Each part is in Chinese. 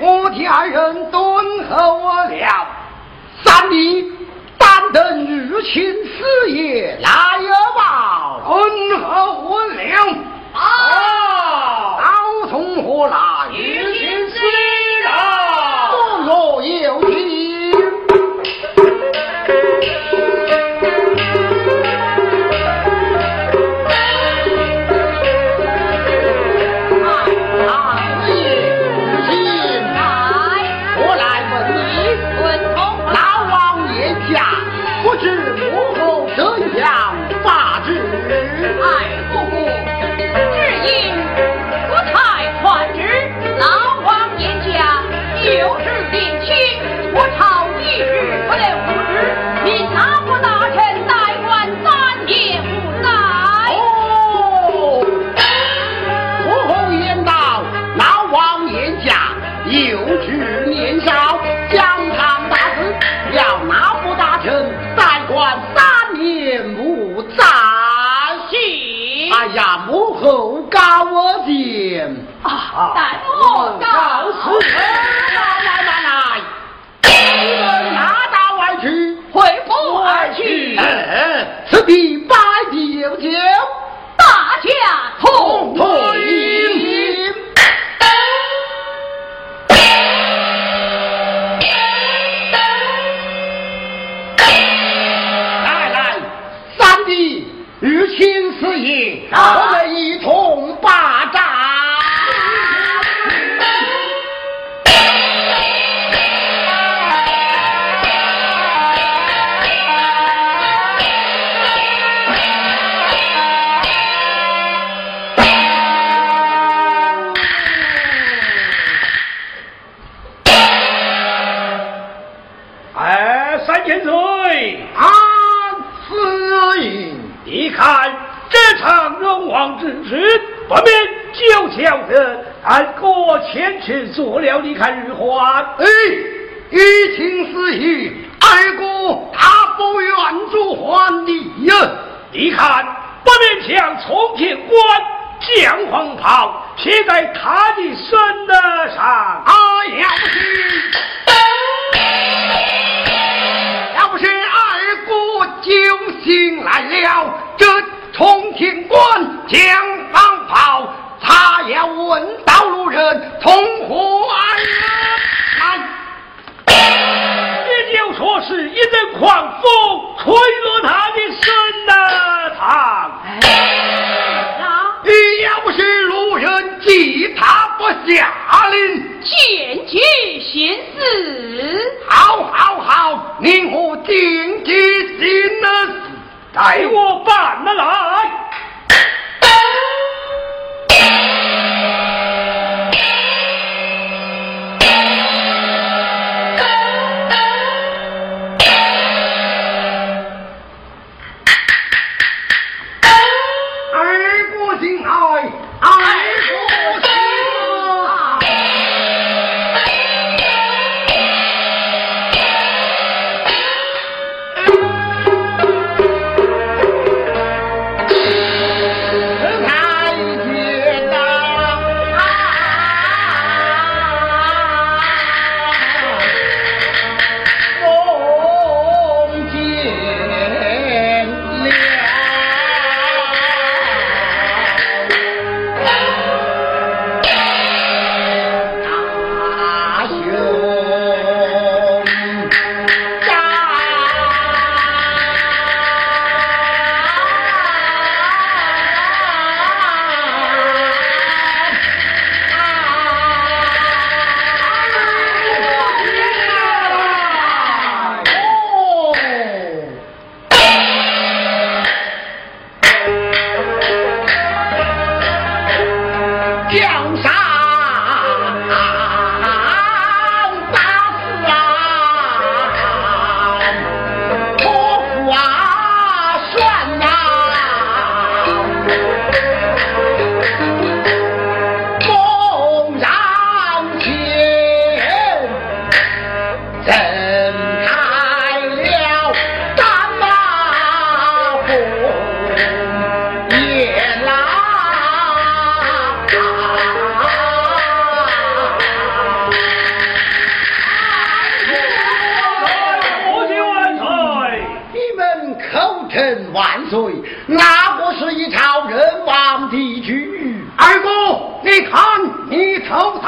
我替二人敦厚我了，三弟，但得日清似夜来也报，敦厚我了。好，刀从何来？二哥，你看你头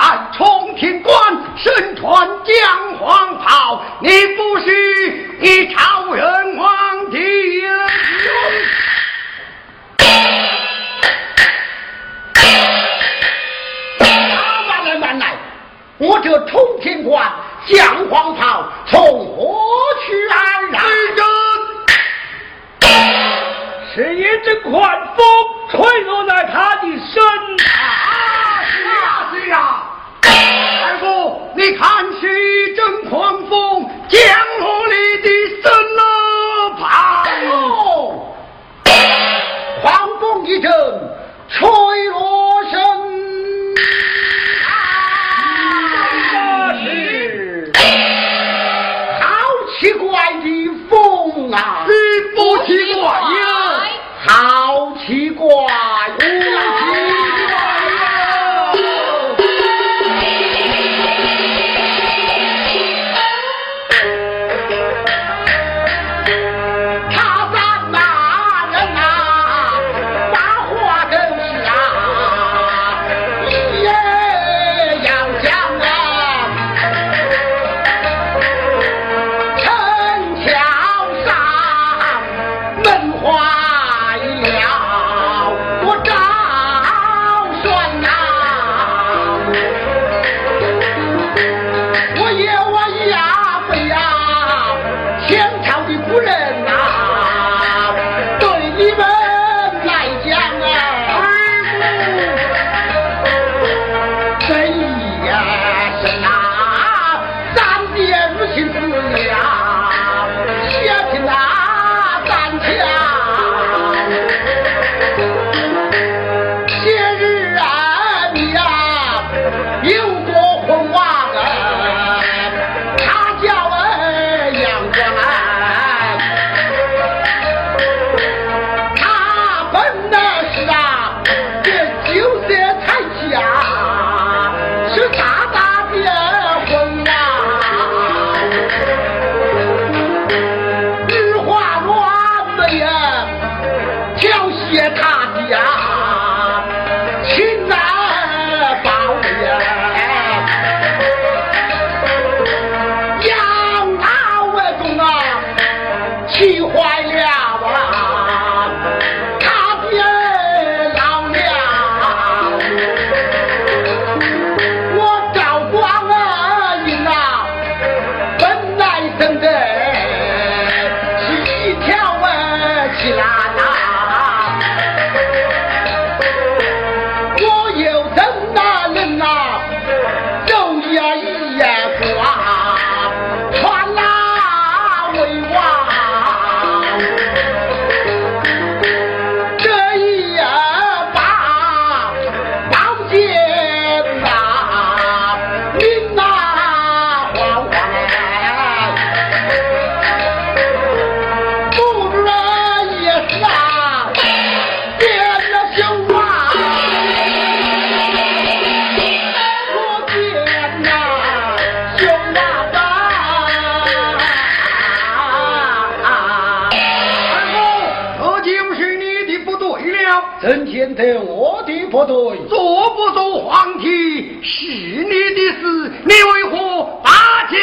我的不对？做不做皇帝是你的事，你为何把剑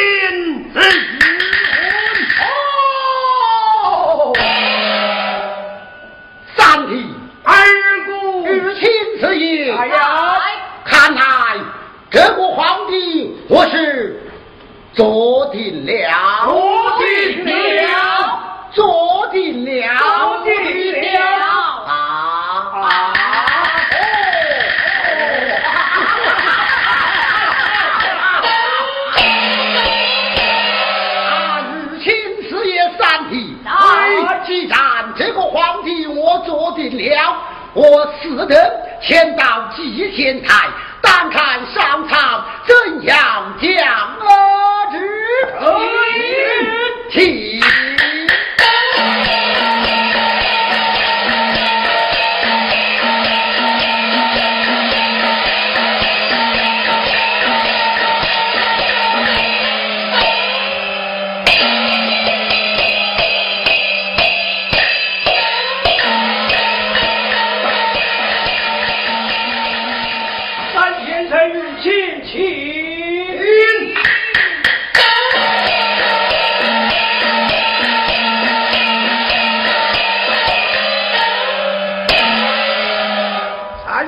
自哦，三弟，二姑，日亲此言，哎呀，看来这个皇帝我是坐定了，坐定了，坐了，我此等前到祭天台，但看上朝怎样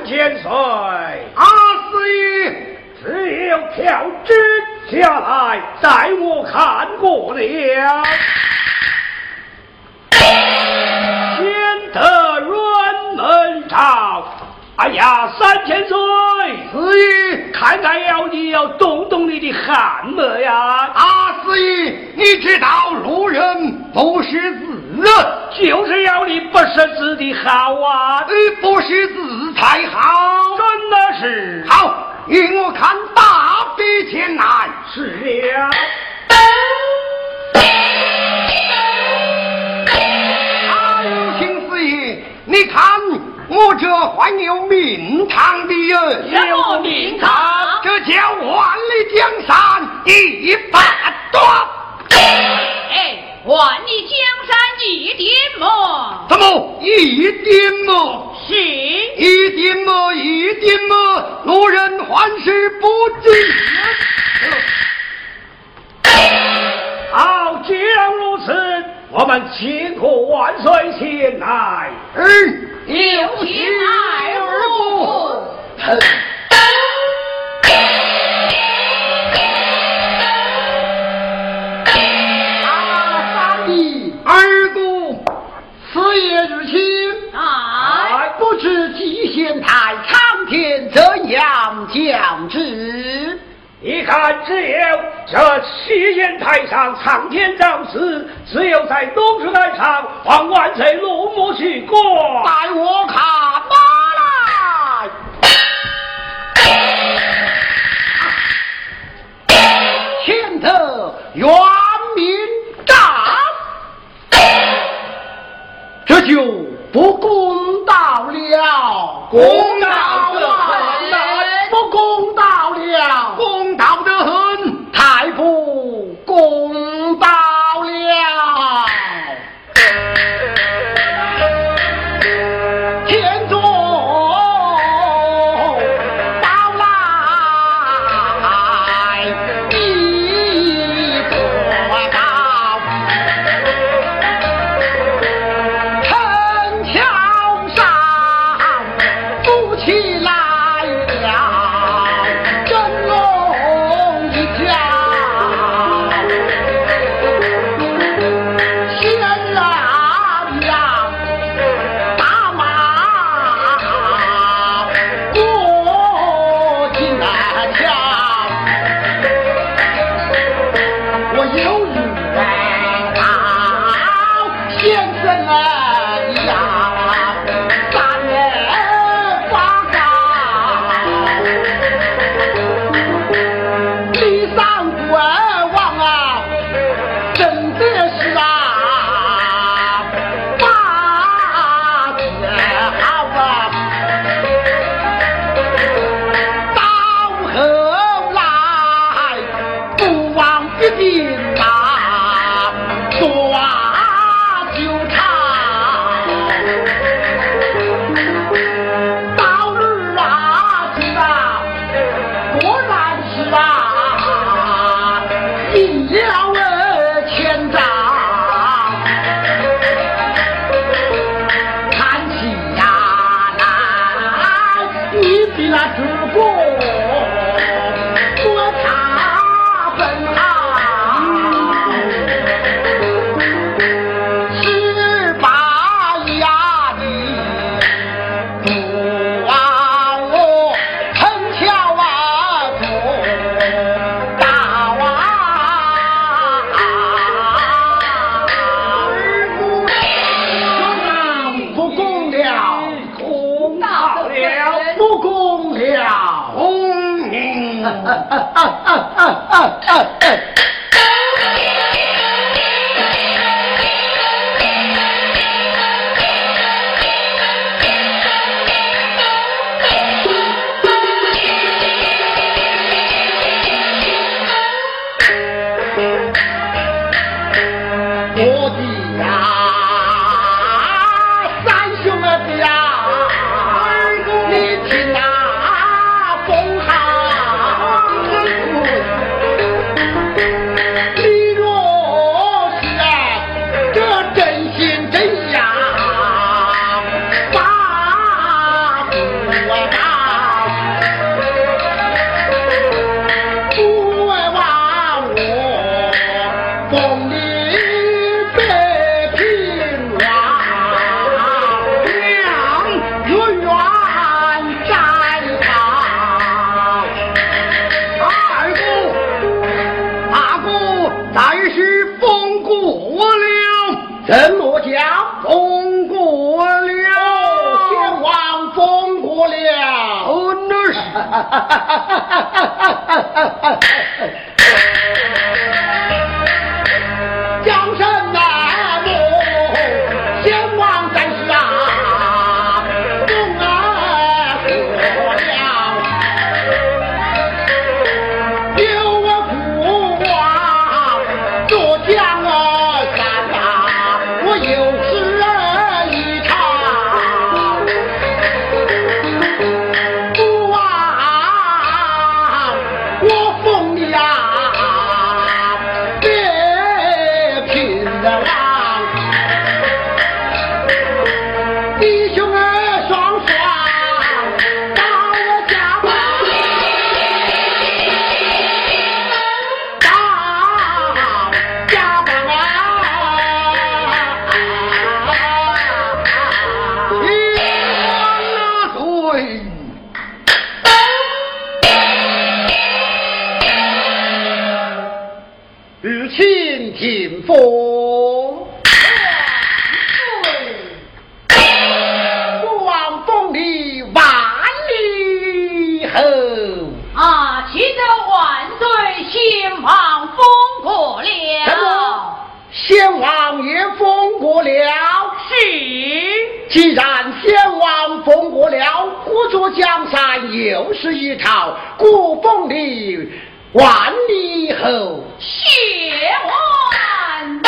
千岁，阿四爷，只有票支下来，待我看过了。先得辕门朝，哎呀，三千岁，四玉，看看要，你要动动你的汗毛呀，阿四玉，你知道路人不识字。就是要你不识字的好啊！你不识字才好，真的是好。与我看大笔钱来，是了。啊，请司仪，你看。我这还有名堂的人，有名堂，这叫万里江山一把断。哎，万里江山一点么？怎么一点么？是一点么？一点么？路人还是不知。好，既然如此。我们请过万岁前来，嗯，有请二姑。天怎样降旨？你看，只有这西天台上苍天造次，只有在东石台上皇万岁落幕去过。带我看马来，前头元明章，这就不公道了，公道功立北平王，两月元在场。二哥，哥，封过了，么？封过了，封过了，王爷？封过了，是。既然先王封过了。故作。江山又是一朝，古风里万里后，谢万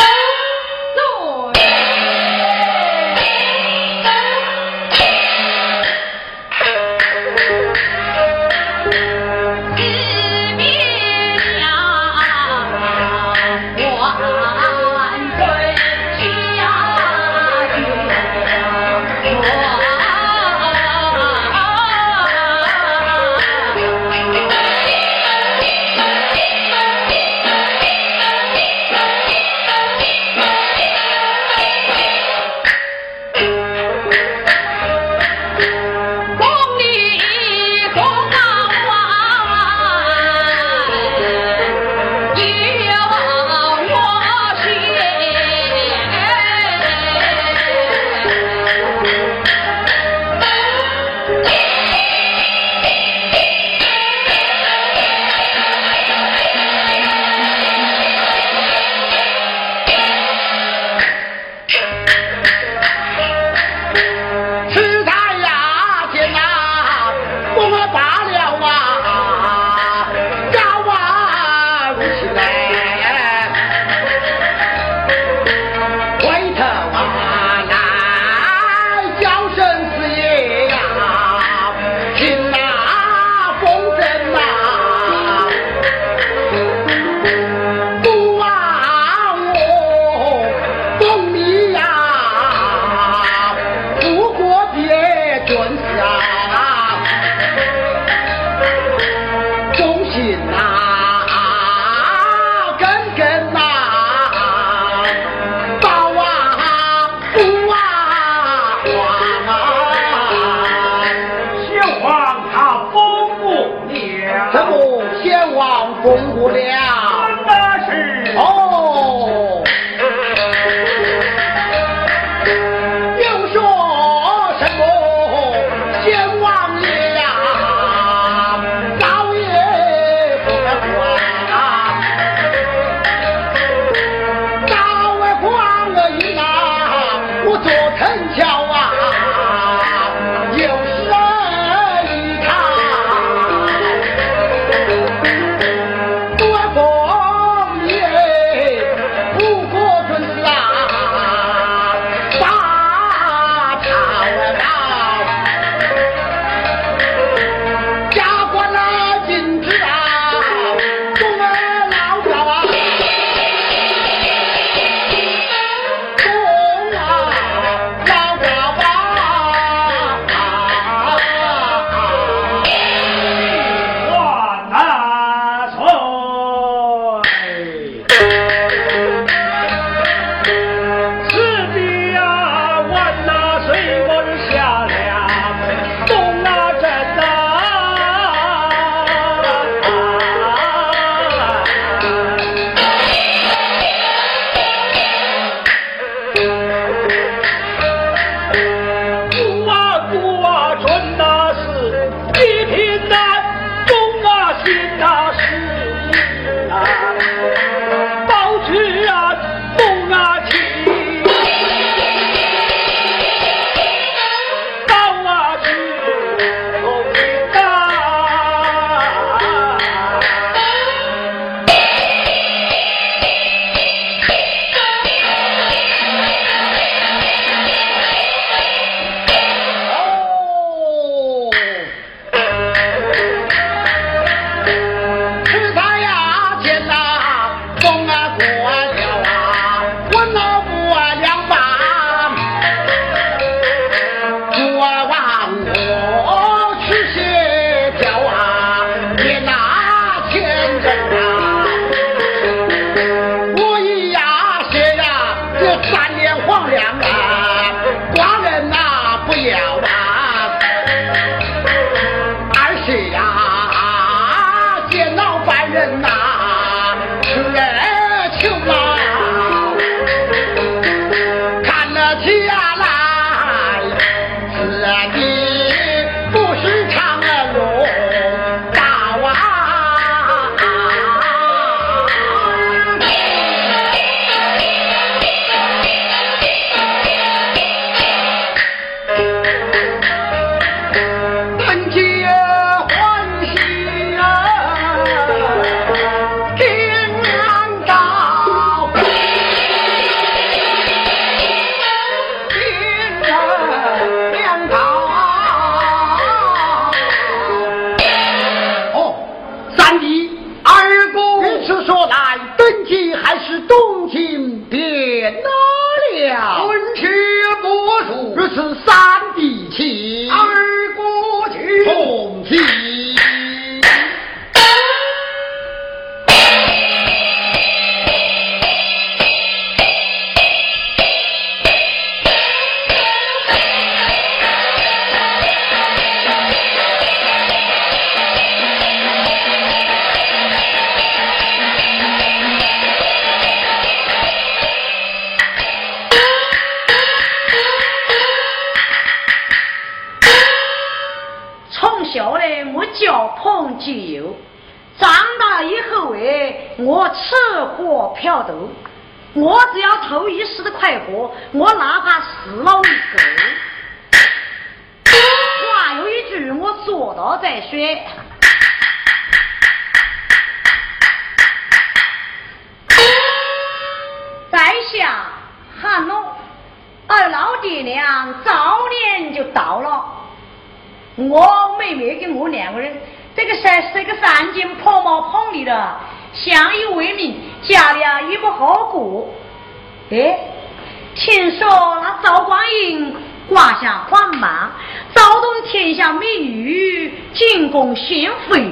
下美女进宫献妃。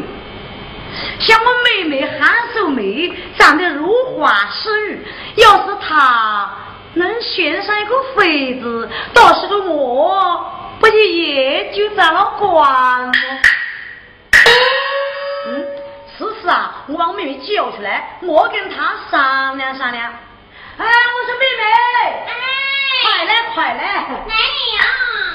像我妹妹韩素梅长得如花似玉，要是她能选上一个妃子，到时候我不就也就沾了光了？嗯，是是啊，我把我妹妹叫出来，我跟她商量商量。哎，我说妹妹，哎，快来快来，来了。昨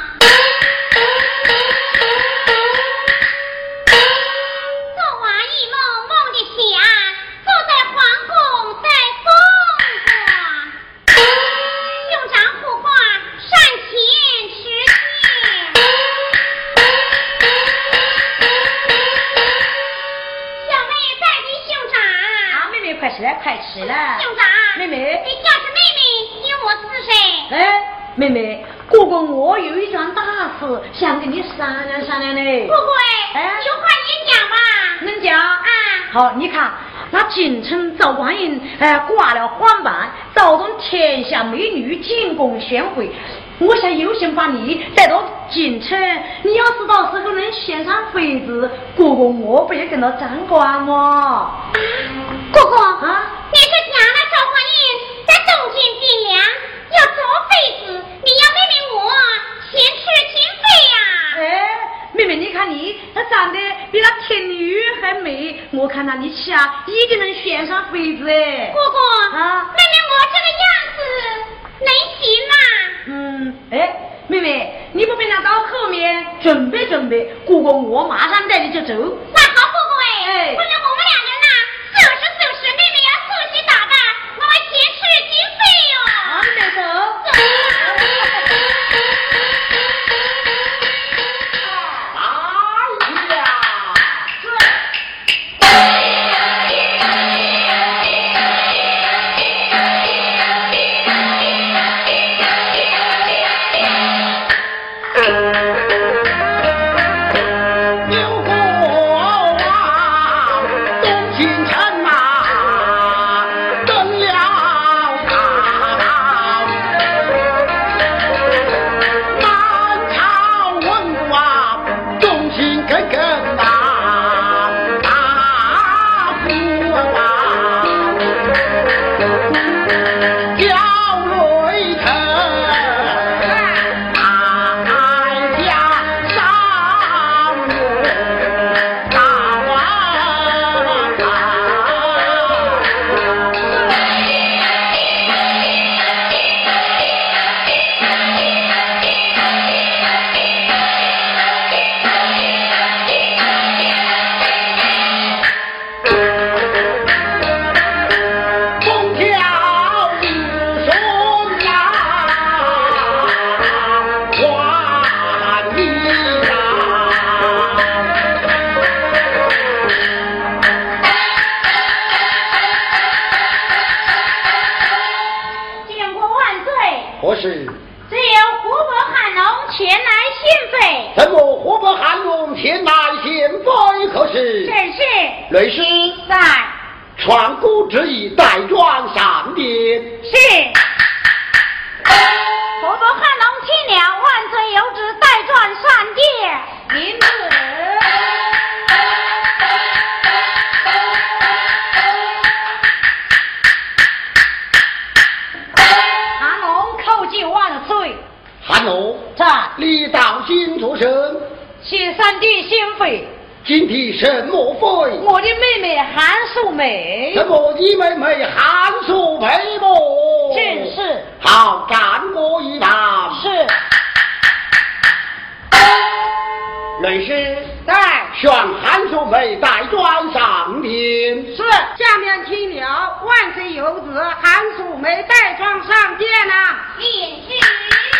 兄长。妹妹，你叫是妹妹，因我是谁？哎，妹妹，哥哥我有一桩大事想跟你商量商量呢。哥哥哎，有话你讲吧。能讲？啊。好，你看那京城赵光英哎挂了黄榜，招动天下美女进宫献惠。我想有心把你带到京城，你要是到时候能选上妃子，哥哥我不也跟着沾光吗？哥哥啊，你是讲了赵匡胤在东京汴梁要做妃子，你要妹妹我前去亲妃呀？哎，妹妹，你看你，她长得比那天女还美，我看那你下一定能选上妃子哎。哥哥啊，妹妹我这个样子能行嘛？嗯，哎，妹妹，你不必拿到后面准备准备，哥哥我马上带你就走。怎么湖北汉龙前来献废？可是？正是。雷师在。传古之意，带状上殿。是。湖北汉龙听了，万岁有旨，带状上殿。您李道金作声，谢三弟先妃。今天什么会？我的妹妹韩素梅。什么？你妹妹韩素梅么？正是。好，干我一坛。是。律师在。选韩素梅带转上殿。是。下面听了，万岁有旨，韩素梅带状上殿呐。便是。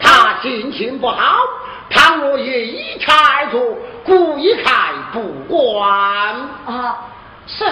他心情不好，倘若也一开出，故意开不管。啊，是。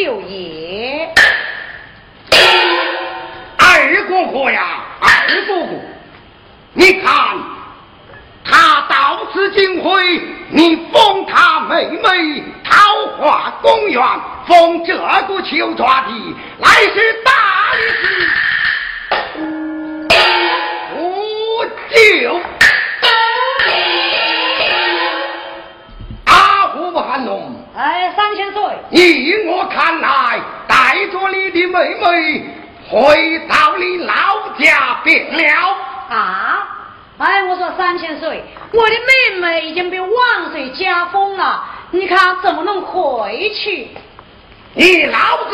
六亿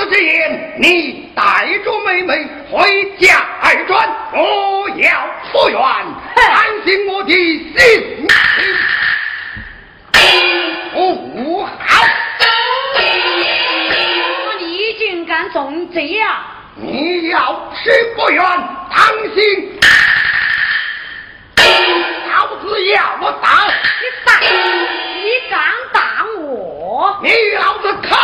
之言，你带着妹妹回家而转，我要出院，安心我的心。我不好，你竟敢动这啊！你要是不愿，当心老子要我打！你打，你敢打我？你老子看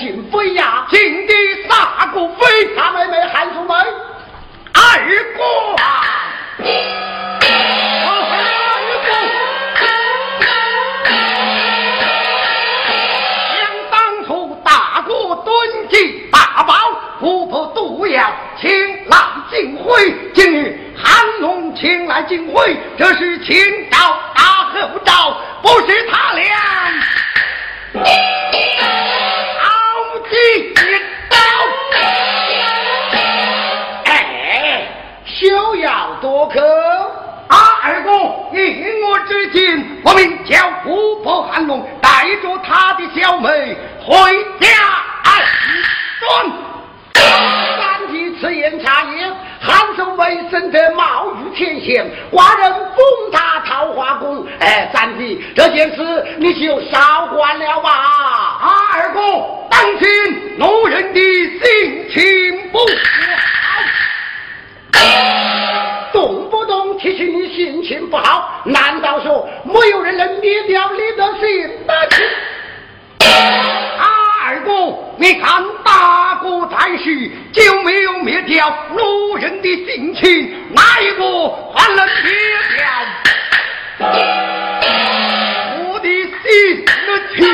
请飞呀，请你大姑飞，大妹妹喊出门，二哥。想当初大哥蹲起大宝，突破毒药，请来进会。今日韩龙请来进会，这是秦朝大后朝，不是他。我之见，我命叫姑婆韩龙带着他的小妹回家安顿。三弟此言差也，韩生为生得貌如天仙，寡人攻打桃花宫。哎，三弟，这件事你就少管了吧。啊，二哥，当心奴人的性情不好，提起你心情不好，难道说没有人能灭掉你的心吗？啊，二哥，你看大哥在世就没有灭掉路人的心情，哪一个还能灭掉我的心情？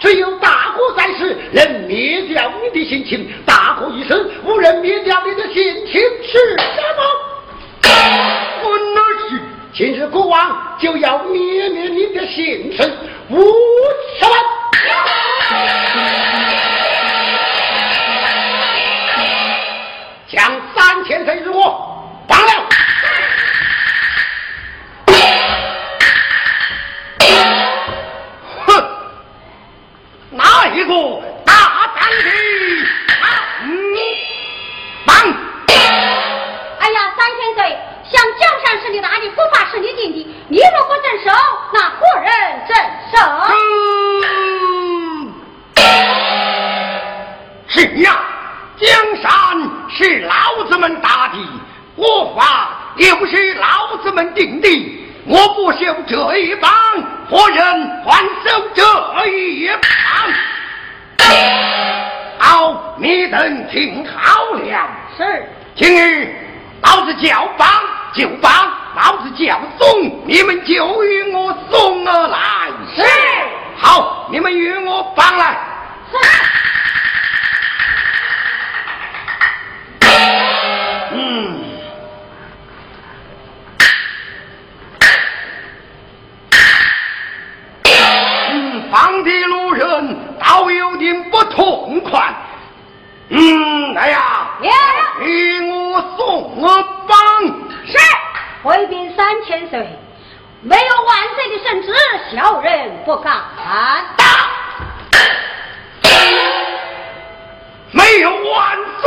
只有大哥在世，能灭掉你的心情；大哥一生，无人灭掉你的心情，是什么？我那是今日国王就要灭灭你的心神，无什么？将三千岁日我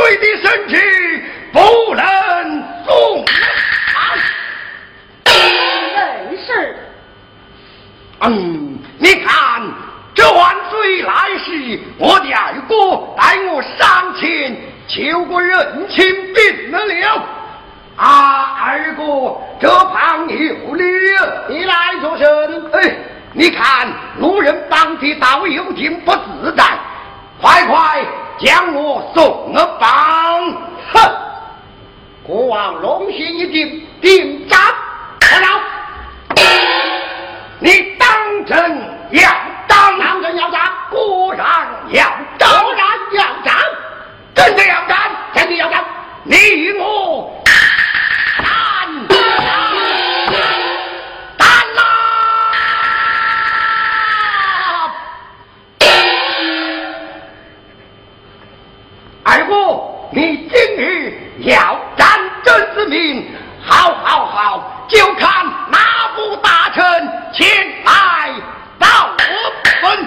万岁的身体，不能送帮。正是。嗯，你看这万岁来时，我的二哥带我上前求个人情病了了。啊，二哥，这旁有礼，你来作甚？哎，你看路人帮的倒有点不自在，快快将我送了绑。哼！国王龙心一定，定斩！快了！你当真要当？当真要斩？果然要当，果然要斩！真的要斩，真的要斩！你与我你今日要战争之名，好好好，就看哪部大臣前来报我本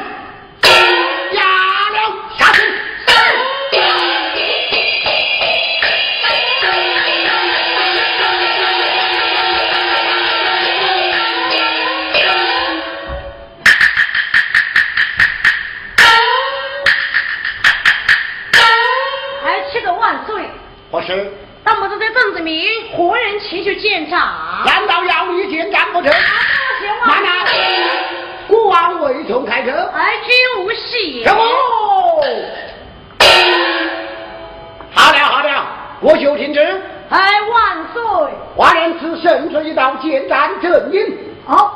明何人前去见长？难道要你见战不成？慢哪、啊，孤王未从开车。而君无喜。什么？好了好了，我就听之。哎，万岁！华人此圣旨一道，见战正音。好，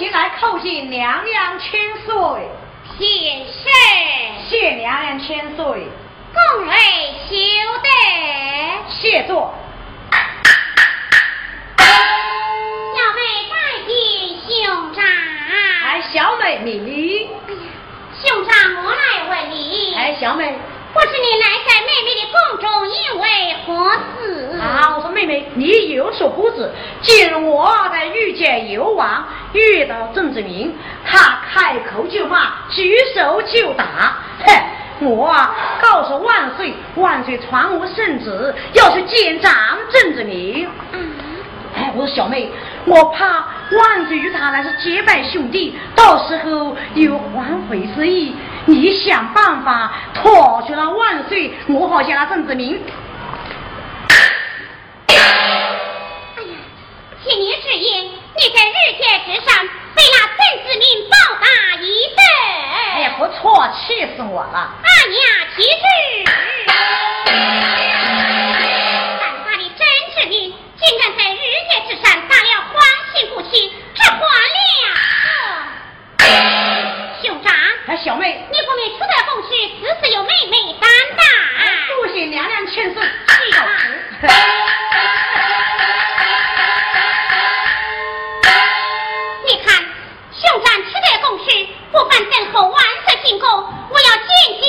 马龙起来叩见娘娘千岁。谢谢。谢娘娘千岁。恭维休得。谢座。小妹拜见兄长。哎，小妹明礼。兄长我来问你。哎，小妹。我是你来在妹妹的宫中，因为何事？啊，我说妹妹，你有所不知，今日我在御见游王，遇到郑志明，他开口就骂，举手就打。嘿，我啊告诉万岁，万岁传我圣旨，要去见长郑志明。嗯。哎，我说小妹，我怕万岁与他那是结拜兄弟，到时候有反悔之意。你想办法拖住了万岁，我好向那郑子明。哎呀，请您直言，你在日节之上被那郑子明暴打一顿。哎呀，不错，气死我了！阿娘其实，胆大的郑志明竟然在日节之上打了皇亲不亲，这还了？小妹，你不免出得风去，只是有妹妹担当。多谢娘娘千岁。是啊。你看，兄长出在宫时，不妨等候万岁进宫，我要见见